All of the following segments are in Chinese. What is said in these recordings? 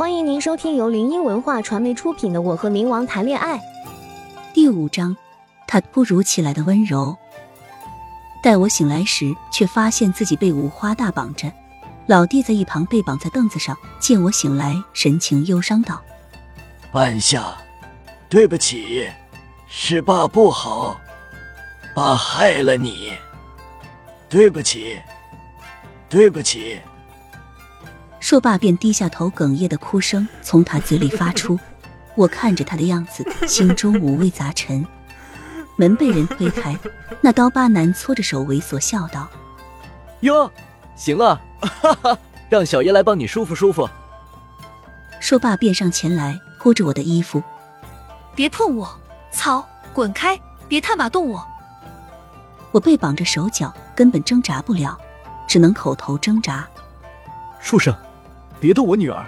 欢迎您收听由林音文化传媒出品的《我和冥王谈恋爱》第五章。他突如其来的温柔。待我醒来时，却发现自己被五花大绑着。老弟在一旁被绑在凳子上，见我醒来，神情忧伤道：“半夏，对不起，是爸不好，爸害了你。对不起，对不起。”说罢，便低下头，哽咽的哭声从他嘴里发出。我看着他的样子，心中五味杂陈。门被人推开，那刀疤男搓着手猥琐笑道：“哟，行啊，哈哈，让小爷来帮你舒服舒服。”说罢便上前来拖着我的衣服：“别碰我，操，滚开，别他妈动我！”我被绑着手脚，根本挣扎不了，只能口头挣扎：“畜生，别动我女儿！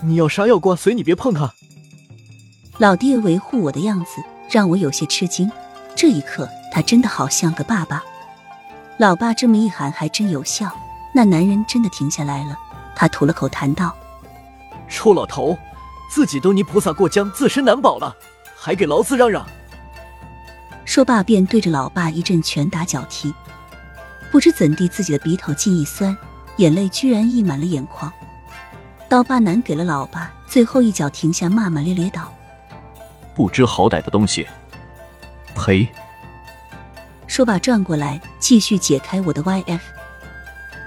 你要杀要剐随你，别碰她。”老爹维护我的样子让我有些吃惊。这一刻，他真的好像个爸爸。老爸这么一喊，还真有效。那男人真的停下来了。他吐了口痰道：“臭老头，自己都泥菩萨过江，自身难保了，还给老子嚷嚷！”说罢，便对着老爸一阵拳打脚踢。不知怎地，自己的鼻头竟一酸，眼泪居然溢满了眼眶。刀疤男给了老爸最后一脚，停下，骂骂咧咧道：“不知好歹的东西！”呸！说罢，转过来继续解开我的 YF。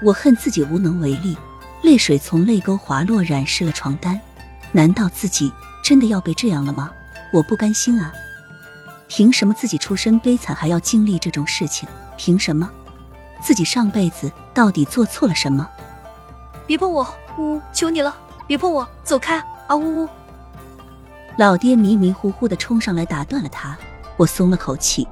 我恨自己无能为力，泪水从泪沟滑落，染湿了床单。难道自己真的要被这样了吗？我不甘心啊！凭什么自己出身悲惨，还要经历这种事情？凭什么？自己上辈子到底做错了什么？别碰我！呜，求你了，别碰我！走开！啊呜呜！老爹迷迷糊糊的冲上来，打断了他。我松了口气。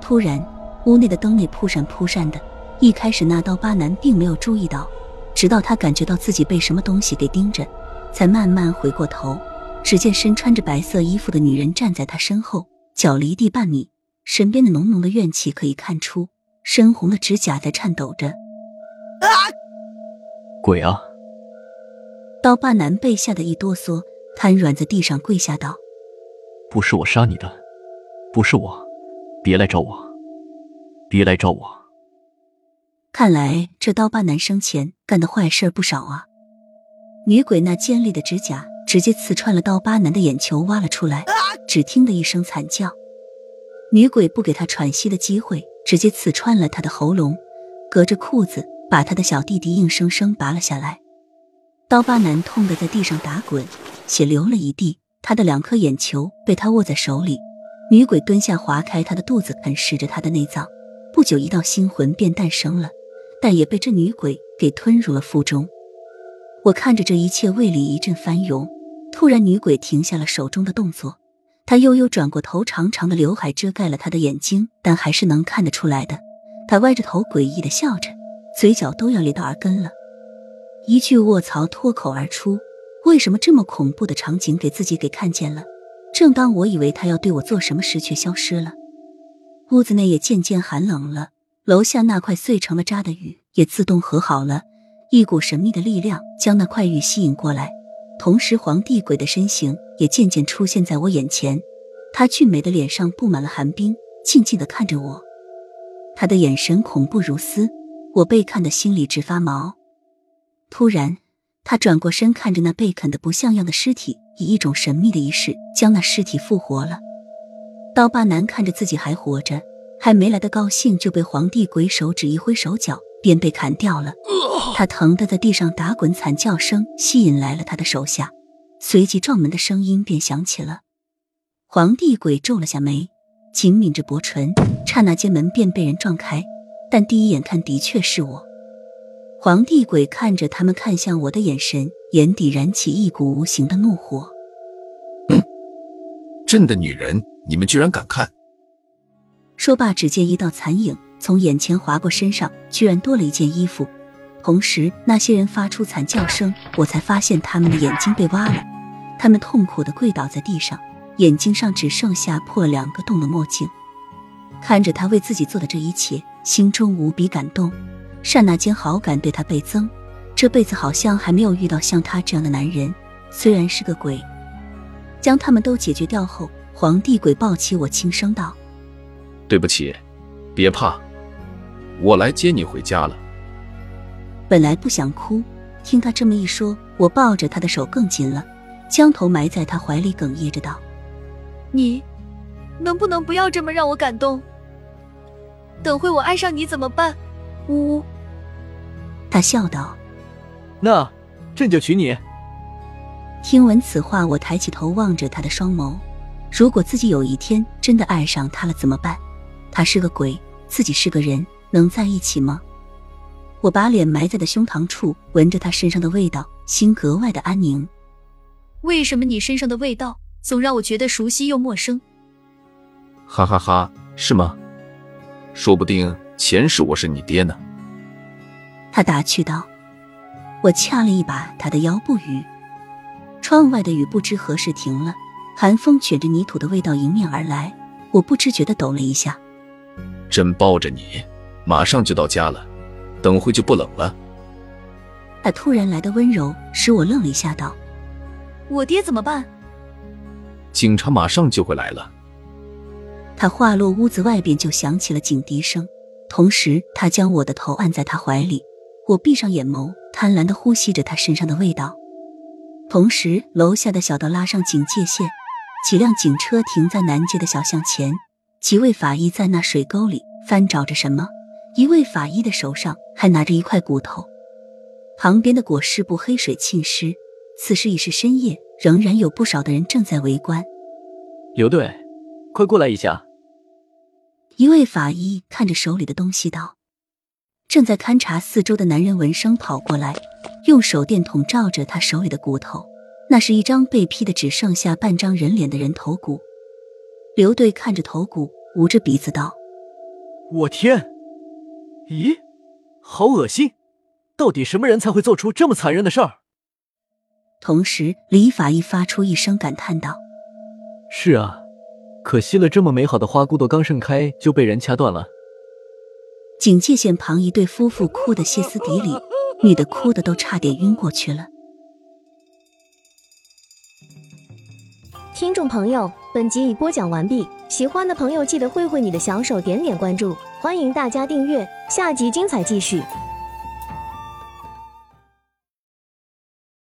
突然，屋内的灯内扑闪扑闪的。一开始，那刀疤男并没有注意到，直到他感觉到自己被什么东西给盯着，才慢慢回过头。只见身穿着白色衣服的女人站在他身后，脚离地半米，身边的浓浓的怨气可以看出，深红的指甲在颤抖着。啊！鬼啊！刀疤男被吓得一哆嗦，瘫软在地上，跪下道：“不是我杀你的。”不是我，别来找我，别来找我。看来这刀疤男生前干的坏事不少啊！女鬼那尖利的指甲直接刺穿了刀疤男的眼球，挖了出来。只听得一声惨叫，女鬼不给他喘息的机会，直接刺穿了他的喉咙，隔着裤子把他的小弟弟硬生生拔了下来。刀疤男痛得在地上打滚，血流了一地，他的两颗眼球被他握在手里。女鬼蹲下，划开他的肚子，啃食着他的内脏。不久，一道心魂便诞生了，但也被这女鬼给吞入了腹中。我看着这一切，胃里一阵翻涌。突然，女鬼停下了手中的动作，她悠悠转过头，长长的刘海遮盖了她的眼睛，但还是能看得出来的。她歪着头，诡异的笑着，嘴角都要咧到耳根了。一句卧槽脱口而出：“为什么这么恐怖的场景给自己给看见了？”正当我以为他要对我做什么时，却消失了。屋子内也渐渐寒冷了，楼下那块碎成了渣的玉也自动和好了。一股神秘的力量将那块玉吸引过来，同时皇帝鬼的身形也渐渐出现在我眼前。他俊美的脸上布满了寒冰，静静的看着我，他的眼神恐怖如斯，我被看得心里直发毛。突然。他转过身，看着那被啃得不像样的尸体，以一种神秘的仪式将那尸体复活了。刀疤男看着自己还活着，还没来得高兴，就被皇帝鬼手指一挥手脚，便被砍掉了。他疼得在地上打滚，惨叫声吸引来了他的手下，随即撞门的声音便响起了。皇帝鬼皱了下眉，紧抿着薄唇，刹那间门便被人撞开，但第一眼看的确是我。皇帝鬼看着他们看向我的眼神，眼底燃起一股无形的怒火。哼，朕的女人，你们居然敢看！说罢，只见一道残影从眼前划过，身上居然多了一件衣服。同时，那些人发出惨叫声，我才发现他们的眼睛被挖了。他们痛苦的跪倒在地上，眼睛上只剩下破了两个洞的墨镜。看着他为自己做的这一切，心中无比感动。刹那间，好感对他倍增。这辈子好像还没有遇到像他这样的男人，虽然是个鬼。将他们都解决掉后，皇帝鬼抱起我，轻声道：“对不起，别怕，我来接你回家了。”本来不想哭，听他这么一说，我抱着他的手更紧了，将头埋在他怀里，哽咽着道：“你能不能不要这么让我感动？等会我爱上你怎么办？”呜呜。他笑道：“那朕就娶你。”听闻此话，我抬起头望着他的双眸。如果自己有一天真的爱上他了怎么办？他是个鬼，自己是个人，能在一起吗？我把脸埋在的胸膛处，闻着他身上的味道，心格外的安宁。为什么你身上的味道总让我觉得熟悉又陌生？哈哈哈，是吗？说不定前世我是你爹呢。他打趣道。我掐了一把他的腰，不语。窗外的雨不知何时停了，寒风卷着泥土的味道迎面而来，我不知觉的抖了一下。朕抱着你，马上就到家了，等会就不冷了。他突然来的温柔使我愣了一下，道：“我爹怎么办？”警察马上就会来了。他话落，屋子外边就响起了警笛声，同时他将我的头按在他怀里，我闭上眼眸，贪婪的呼吸着他身上的味道。同时，楼下的小道拉上警戒线，几辆警车停在南街的小巷前，几位法医在那水沟里翻找着什么。一位法医的手上还拿着一块骨头，旁边的裹尸布黑水浸湿。此时已是深夜，仍然有不少的人正在围观。刘队，快过来一下！一位法医看着手里的东西道。正在勘察四周的男人闻声跑过来。用手电筒照着他手里的骨头，那是一张被劈的只剩下半张人脸的人头骨。刘队看着头骨，捂着鼻子道：“我天，咦，好恶心！到底什么人才会做出这么残忍的事儿？”同时，李法医发出一声感叹道：“是啊，可惜了，这么美好的花骨朵刚盛开就被人掐断了。”警戒线旁，一对夫妇哭得歇斯底里。女的哭的都差点晕过去了。听众朋友，本集已播讲完毕，喜欢的朋友记得挥挥你的小手，点点关注，欢迎大家订阅，下集精彩继续。